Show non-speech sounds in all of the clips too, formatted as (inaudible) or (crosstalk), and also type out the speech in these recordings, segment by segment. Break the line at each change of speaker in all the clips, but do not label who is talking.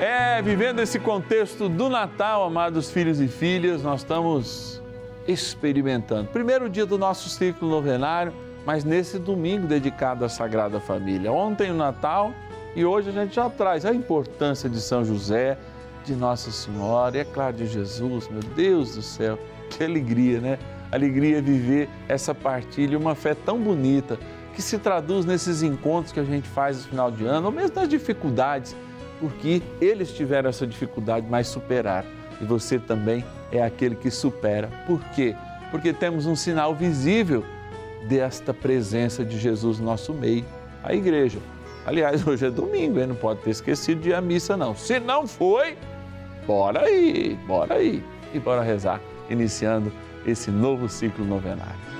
É, vivendo esse contexto do Natal, amados filhos e filhas, nós estamos experimentando. Primeiro dia do nosso ciclo novenário, mas nesse domingo dedicado à Sagrada Família. Ontem o Natal e hoje a gente já traz a importância de São José, de Nossa Senhora e, é claro, de Jesus, meu Deus do céu, (laughs) que alegria, né? Alegria viver essa partilha, uma fé tão bonita que se traduz nesses encontros que a gente faz no final de ano, ou mesmo nas dificuldades, porque eles tiveram essa dificuldade, mas superaram. E você também é aquele que supera. Por quê? Porque temos um sinal visível desta presença de Jesus no nosso meio, a igreja. Aliás, hoje é domingo, hein? não pode ter esquecido de ir à missa, não. Se não foi, bora aí, bora aí e bora rezar, iniciando esse novo ciclo novenário.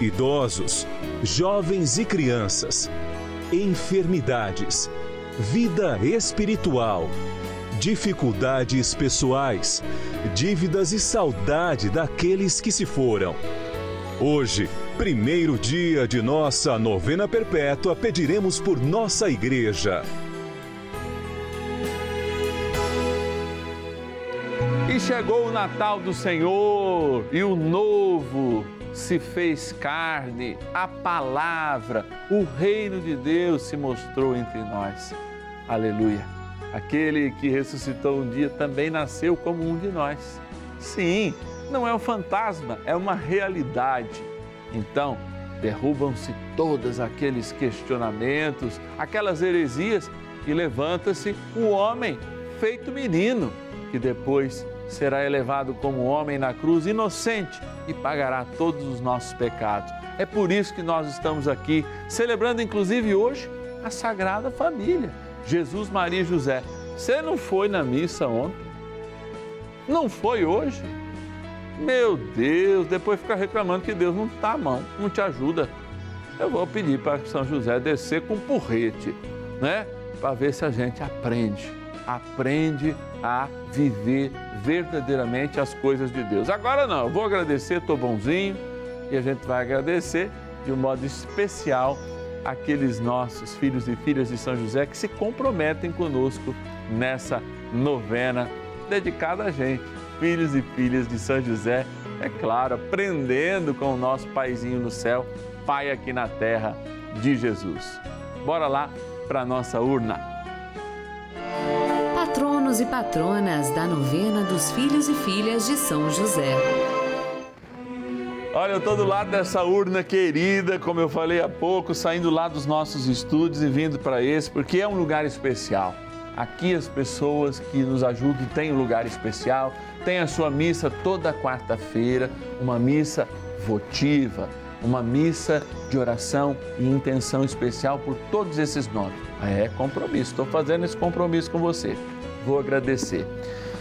idosos, jovens e crianças, enfermidades, vida espiritual, dificuldades pessoais, dívidas e saudade daqueles que se foram. Hoje, primeiro dia de nossa novena perpétua, pediremos por nossa igreja.
E chegou o Natal do Senhor e o novo se fez carne, a palavra, o reino de Deus se mostrou entre nós. Aleluia. Aquele que ressuscitou um dia também nasceu como um de nós. Sim, não é um fantasma, é uma realidade. Então, derrubam-se todos aqueles questionamentos, aquelas heresias e levanta-se o homem feito menino, que depois será elevado como homem na cruz, inocente, e pagará todos os nossos pecados. É por isso que nós estamos aqui, celebrando inclusive hoje a Sagrada Família, Jesus, Maria e José. Você não foi na missa ontem? Não foi hoje? Meu Deus, depois fica reclamando que Deus não está à mão, não te ajuda. Eu vou pedir para São José descer com um porrete, né? Para ver se a gente aprende, aprende a viver verdadeiramente as coisas de Deus. Agora não, eu vou agradecer, estou bonzinho, e a gente vai agradecer de um modo especial aqueles nossos filhos e filhas de São José que se comprometem conosco nessa novena dedicada a gente, filhos e filhas de São José, é claro, aprendendo com o nosso paizinho no céu, Pai aqui na terra de Jesus. Bora lá para nossa urna
e patronas da novena dos filhos e filhas de São José.
Olha, eu estou do lado dessa urna querida, como eu falei há pouco, saindo lá dos nossos estúdios e vindo para esse, porque é um lugar especial. Aqui as pessoas que nos ajudam têm um lugar especial, tem a sua missa toda quarta-feira, uma missa votiva, uma missa de oração e intenção especial por todos esses nomes. É compromisso, estou fazendo esse compromisso com você vou agradecer.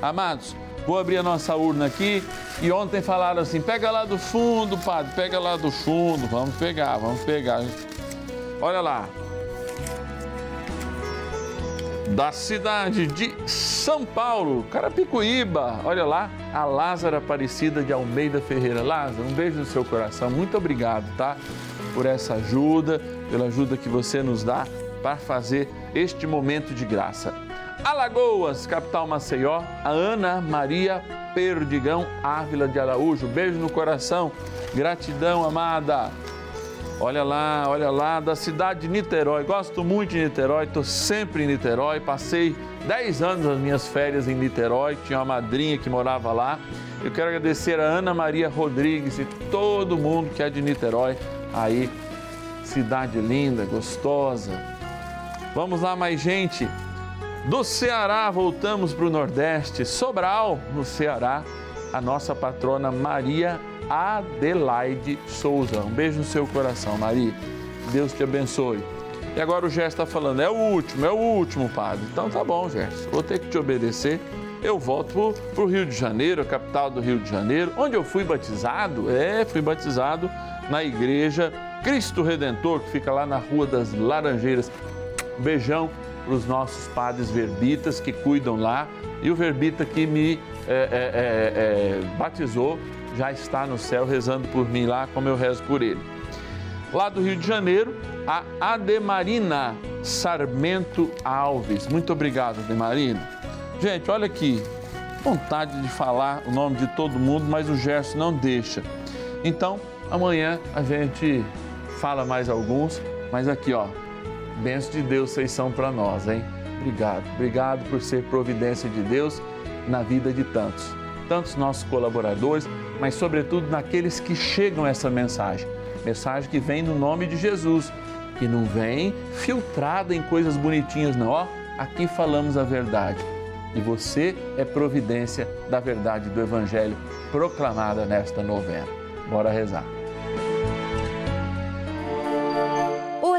Amados, vou abrir a nossa urna aqui e ontem falaram assim: pega lá do fundo, padre, pega lá do fundo, vamos pegar, vamos pegar. Olha lá. Da cidade de São Paulo, Carapicuíba, olha lá, a Lázara Aparecida de Almeida Ferreira. Lázaro, um beijo no seu coração, muito obrigado, tá? por essa ajuda, pela ajuda que você nos dá para fazer este momento de graça. Alagoas, capital Maceió, a Ana Maria Perdigão Ávila de Araújo. Beijo no coração, gratidão, amada. Olha lá, olha lá, da cidade de Niterói. Gosto muito de Niterói, estou sempre em Niterói. Passei 10 anos das minhas férias em Niterói, tinha uma madrinha que morava lá. Eu quero agradecer a Ana Maria Rodrigues e todo mundo que é de Niterói, aí, cidade linda, gostosa. Vamos lá, mais gente. Do Ceará, voltamos para o Nordeste, Sobral, no Ceará, a nossa patrona Maria Adelaide Souza. Um beijo no seu coração, Maria. Deus te abençoe. E agora o Gerson está falando, é o último, é o último, padre. Então tá bom, Gerson, vou ter que te obedecer. Eu volto para o Rio de Janeiro, a capital do Rio de Janeiro, onde eu fui batizado. É, fui batizado na igreja Cristo Redentor, que fica lá na Rua das Laranjeiras. Beijão para os nossos padres verbitas que cuidam lá. E o verbita que me é, é, é, batizou já está no céu rezando por mim lá, como eu rezo por ele. Lá do Rio de Janeiro, a Ademarina Sarmento Alves. Muito obrigado, Ademarina. Gente, olha aqui, vontade de falar o nome de todo mundo, mas o Gerson não deixa. Então, amanhã a gente fala mais alguns, mas aqui, ó, Bênção de Deus vocês são para nós, hein? Obrigado, obrigado por ser providência de Deus na vida de tantos, tantos nossos colaboradores, mas sobretudo naqueles que chegam essa mensagem, mensagem que vem no nome de Jesus, que não vem filtrada em coisas bonitinhas, não. Ó, aqui falamos a verdade e você é providência da verdade do Evangelho proclamada nesta novena. Bora rezar.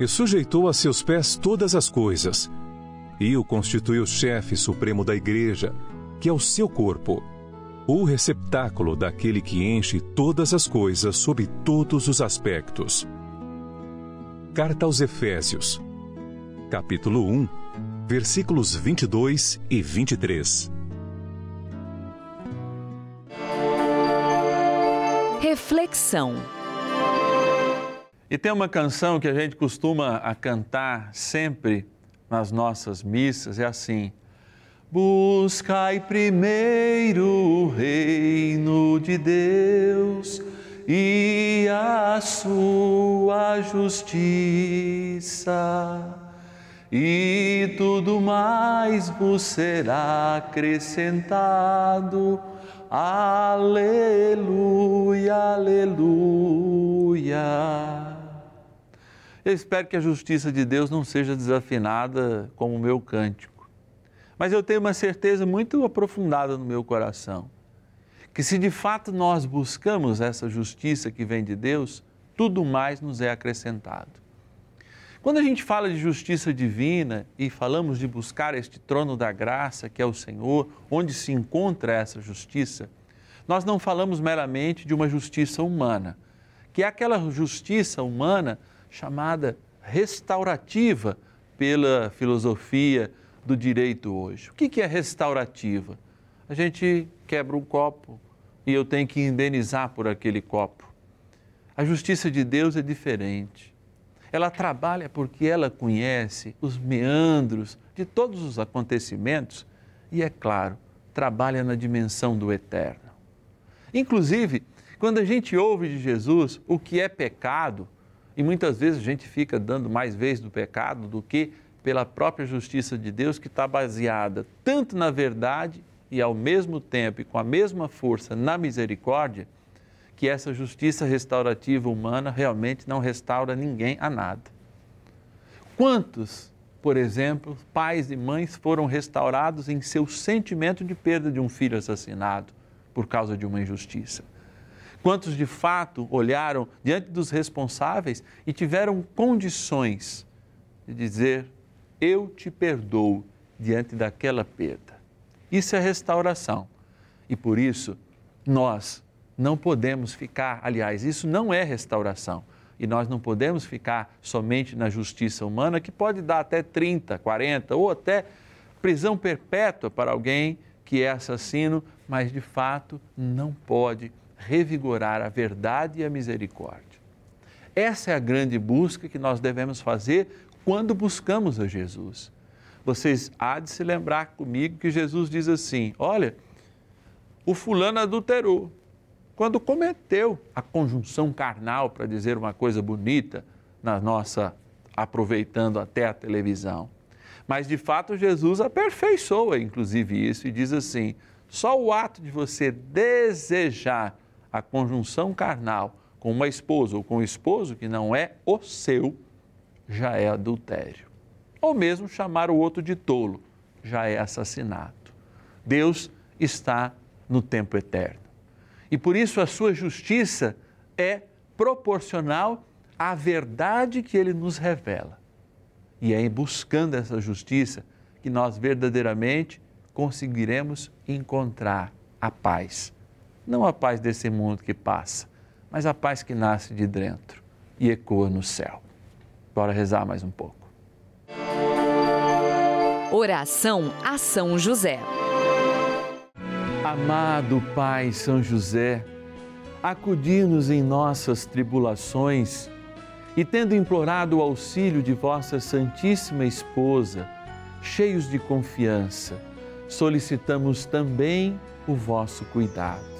e sujeitou a seus pés todas as coisas, e o constituiu chefe supremo da igreja, que é o seu corpo, o receptáculo daquele que enche todas as coisas sob todos os aspectos. Carta aos Efésios, capítulo 1, versículos 22 e 23.
Reflexão.
E tem uma canção que a gente costuma a cantar sempre nas nossas missas, é assim: Buscai primeiro o reino de Deus e a sua justiça, e tudo mais vos será acrescentado. Aleluia, aleluia. Eu espero que a justiça de Deus não seja desafinada como o meu cântico. Mas eu tenho uma certeza muito aprofundada no meu coração que se de fato nós buscamos essa justiça que vem de Deus, tudo mais nos é acrescentado. Quando a gente fala de justiça divina e falamos de buscar este trono da graça, que é o Senhor, onde se encontra essa justiça, nós não falamos meramente de uma justiça humana, que é aquela justiça humana chamada restaurativa pela filosofia do direito hoje. O que é restaurativa? A gente quebra um copo e eu tenho que indenizar por aquele copo. A justiça de Deus é diferente. Ela trabalha porque ela conhece os meandros de todos os acontecimentos e, é claro, trabalha na dimensão do eterno. Inclusive, quando a gente ouve de Jesus o que é pecado, e muitas vezes a gente fica dando mais vezes do pecado do que pela própria justiça de Deus, que está baseada tanto na verdade e ao mesmo tempo e com a mesma força na misericórdia, que essa justiça restaurativa humana realmente não restaura ninguém a nada. Quantos, por exemplo, pais e mães foram restaurados em seu sentimento de perda de um filho assassinado por causa de uma injustiça? Quantos de fato olharam diante dos responsáveis e tiveram condições de dizer: Eu te perdoo diante daquela perda? Isso é restauração. E por isso, nós não podemos ficar, aliás, isso não é restauração. E nós não podemos ficar somente na justiça humana, que pode dar até 30, 40 ou até prisão perpétua para alguém que é assassino, mas de fato não pode revigorar a verdade e a misericórdia. Essa é a grande busca que nós devemos fazer quando buscamos a Jesus. Vocês há de se lembrar comigo que Jesus diz assim: olha, o fulano adulterou. Quando cometeu a conjunção carnal, para dizer uma coisa bonita, na nossa, aproveitando até a televisão. Mas de fato Jesus aperfeiçoa, inclusive, isso e diz assim: só o ato de você desejar a conjunção carnal com uma esposa ou com um esposo que não é o seu, já é adultério. Ou mesmo chamar o outro de tolo, já é assassinato. Deus está no tempo eterno. E por isso a sua justiça é proporcional à verdade que ele nos revela. E é buscando essa justiça que nós verdadeiramente conseguiremos encontrar a paz não a paz desse mundo que passa, mas a paz que nasce de dentro e ecoa no céu. Bora rezar mais um pouco.
Oração a São José.
Amado Pai São José, acudi-nos em nossas tribulações e, tendo implorado o auxílio de vossa Santíssima Esposa, cheios de confiança, solicitamos também o vosso cuidado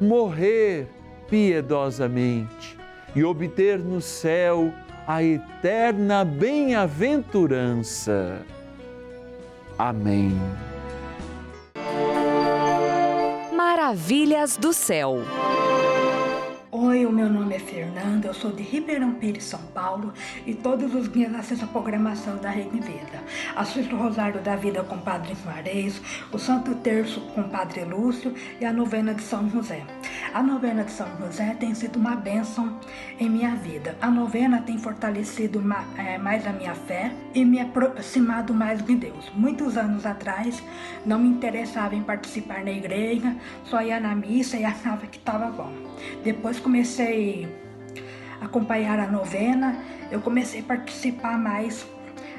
morrer piedosamente e obter no céu a eterna bem-aventurança. Amém.
Maravilhas do céu.
O meu nome é Fernanda, eu sou de Ribeirão Pires, São Paulo e todos os dias assisto a programação da Rede Vida. Assisto o Rosário da Vida com o Padre Juarez, o Santo Terço com o Padre Lúcio e a novena de São José. A novena de São José tem sido uma bênção em minha vida. A novena tem fortalecido mais a minha fé e me aproximado mais de Deus. Muitos anos atrás não me interessava em participar na igreja, só ia na missa e (laughs) achava que estava bom. Depois comecei a acompanhar a novena, eu comecei a participar mais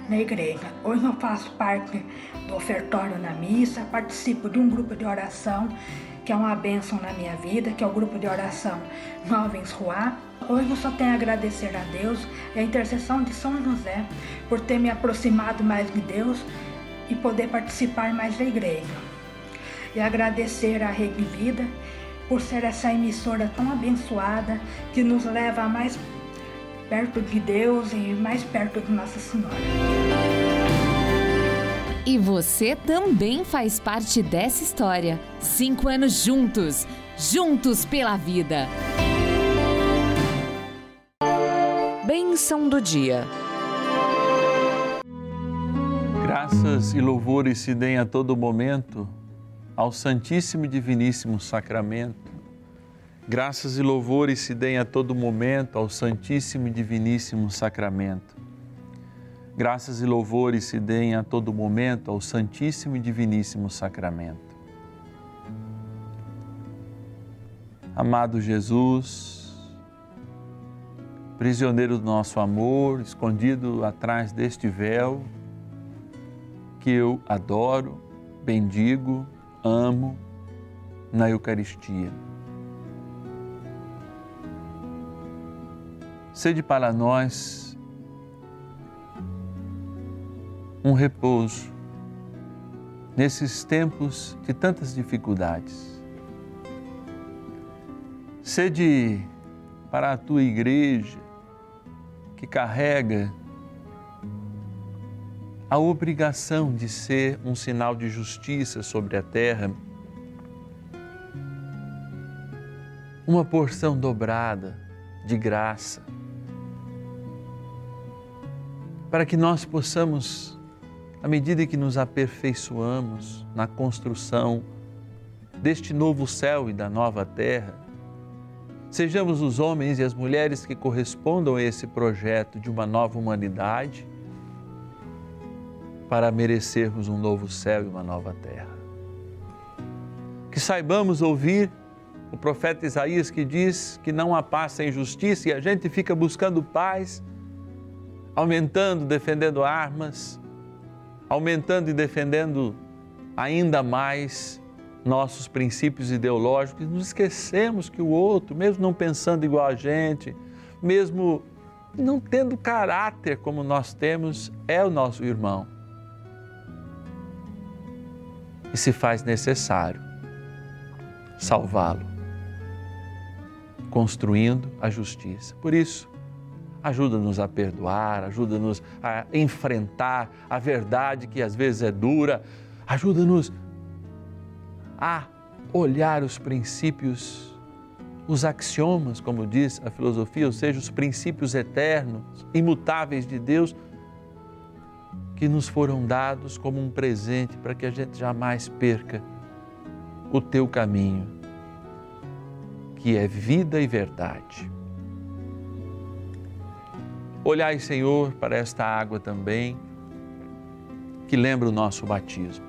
na igreja. Hoje eu faço parte do ofertório na missa, participo de um grupo de oração que é uma bênção na minha vida, que é o grupo de oração Jovens Ruá. Hoje eu só tenho a agradecer a Deus e a intercessão de São José por ter me aproximado mais de Deus e poder participar mais da igreja. E agradecer a Rede Vida por ser essa emissora tão abençoada que nos leva mais perto de Deus e mais perto de Nossa Senhora.
E você também faz parte dessa história. Cinco anos juntos, juntos pela vida. Bênção do dia.
Graças e louvores se deem a todo momento ao Santíssimo e Diviníssimo Sacramento. Graças e louvores se deem a todo momento ao Santíssimo e Diviníssimo Sacramento. Graças e louvores se deem a todo momento ao Santíssimo e Diviníssimo Sacramento. Amado Jesus, prisioneiro do nosso amor, escondido atrás deste véu, que eu adoro, bendigo, amo na Eucaristia. Sede para nós um repouso nesses tempos de tantas dificuldades. Sede para a tua igreja que carrega a obrigação de ser um sinal de justiça sobre a terra, uma porção dobrada de graça, para que nós possamos à medida que nos aperfeiçoamos na construção deste novo céu e da nova terra, sejamos os homens e as mulheres que correspondam a esse projeto de uma nova humanidade para merecermos um novo céu e uma nova terra. Que saibamos ouvir o profeta Isaías que diz que não há paz sem justiça e a gente fica buscando paz, aumentando, defendendo armas, aumentando e defendendo ainda mais nossos princípios ideológicos, nos esquecemos que o outro, mesmo não pensando igual a gente, mesmo não tendo caráter como nós temos, é o nosso irmão. E se faz necessário salvá-lo, construindo a justiça. Por isso, Ajuda-nos a perdoar, ajuda-nos a enfrentar a verdade que às vezes é dura, ajuda-nos a olhar os princípios, os axiomas, como diz a filosofia, ou seja, os princípios eternos, imutáveis de Deus, que nos foram dados como um presente para que a gente jamais perca o teu caminho, que é vida e verdade. Olhai, Senhor, para esta água também, que lembra o nosso batismo.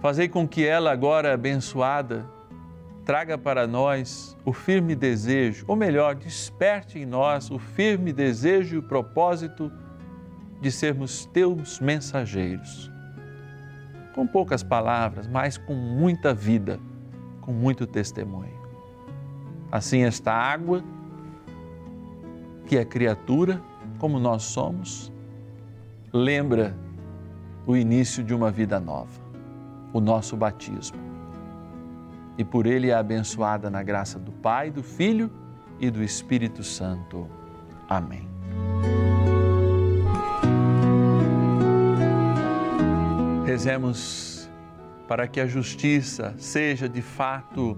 Fazei com que ela, agora abençoada, traga para nós o firme desejo, ou melhor, desperte em nós o firme desejo e o propósito de sermos teus mensageiros. Com poucas palavras, mas com muita vida, com muito testemunho. Assim, esta água, que é criatura, como nós somos, lembra o início de uma vida nova, o nosso batismo. E por ele é abençoada na graça do Pai, do Filho e do Espírito Santo. Amém. Rezemos para que a justiça seja de fato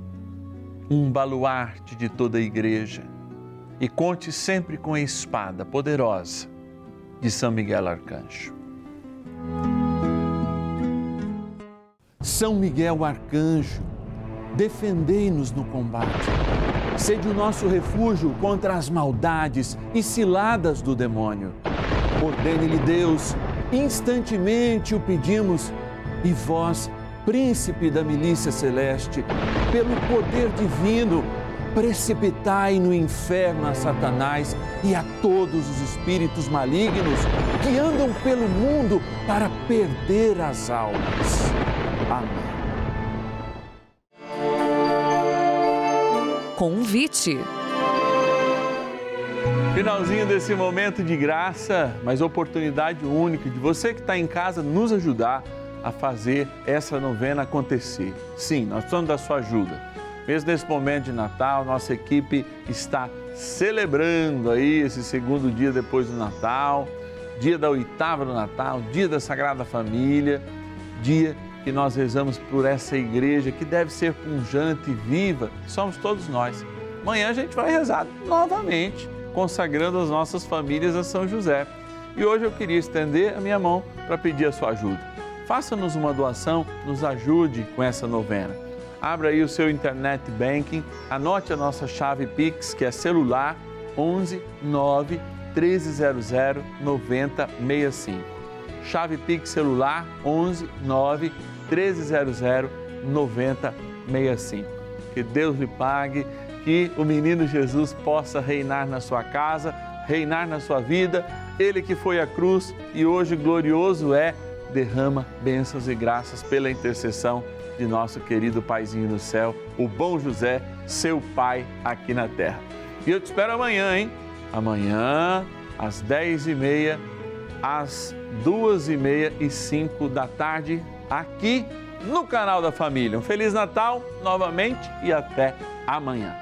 um baluarte de toda a igreja e conte sempre com a espada poderosa de São Miguel Arcanjo. São Miguel Arcanjo, defendei-nos no combate. Sede o nosso refúgio contra as maldades e ciladas do demônio. Ordene-lhe Deus, instantemente o pedimos, e vós, príncipe da milícia celeste, pelo poder divino, precipitai no inferno a Satanás e a todos os espíritos malignos que andam pelo mundo para perder as almas. Amém.
Convite.
Finalzinho desse momento de graça, mas oportunidade única de você que está em casa nos ajudar a fazer essa novena acontecer. Sim, nós precisamos da sua ajuda. Mesmo nesse momento de Natal, nossa equipe está celebrando aí esse segundo dia depois do Natal, dia da oitava do Natal, dia da Sagrada Família, dia que nós rezamos por essa igreja que deve ser punjante e viva, somos todos nós. Amanhã a gente vai rezar novamente, consagrando as nossas famílias a São José. E hoje eu queria estender a minha mão para pedir a sua ajuda faça-nos uma doação, nos ajude com essa novena. Abra aí o seu internet banking, anote a nossa chave Pix, que é celular 11 9 1300 9065. Chave Pix celular 11 9 1300 9065. Que Deus lhe pague, que o menino Jesus possa reinar na sua casa, reinar na sua vida. Ele que foi à cruz e hoje glorioso é derrama bênçãos e graças pela intercessão de nosso querido Paizinho no céu, o bom José, seu Pai aqui na terra. E eu te espero amanhã, hein? Amanhã, às 10 e meia, às duas e meia e cinco da tarde, aqui no canal da Família. Um Feliz Natal novamente e até amanhã.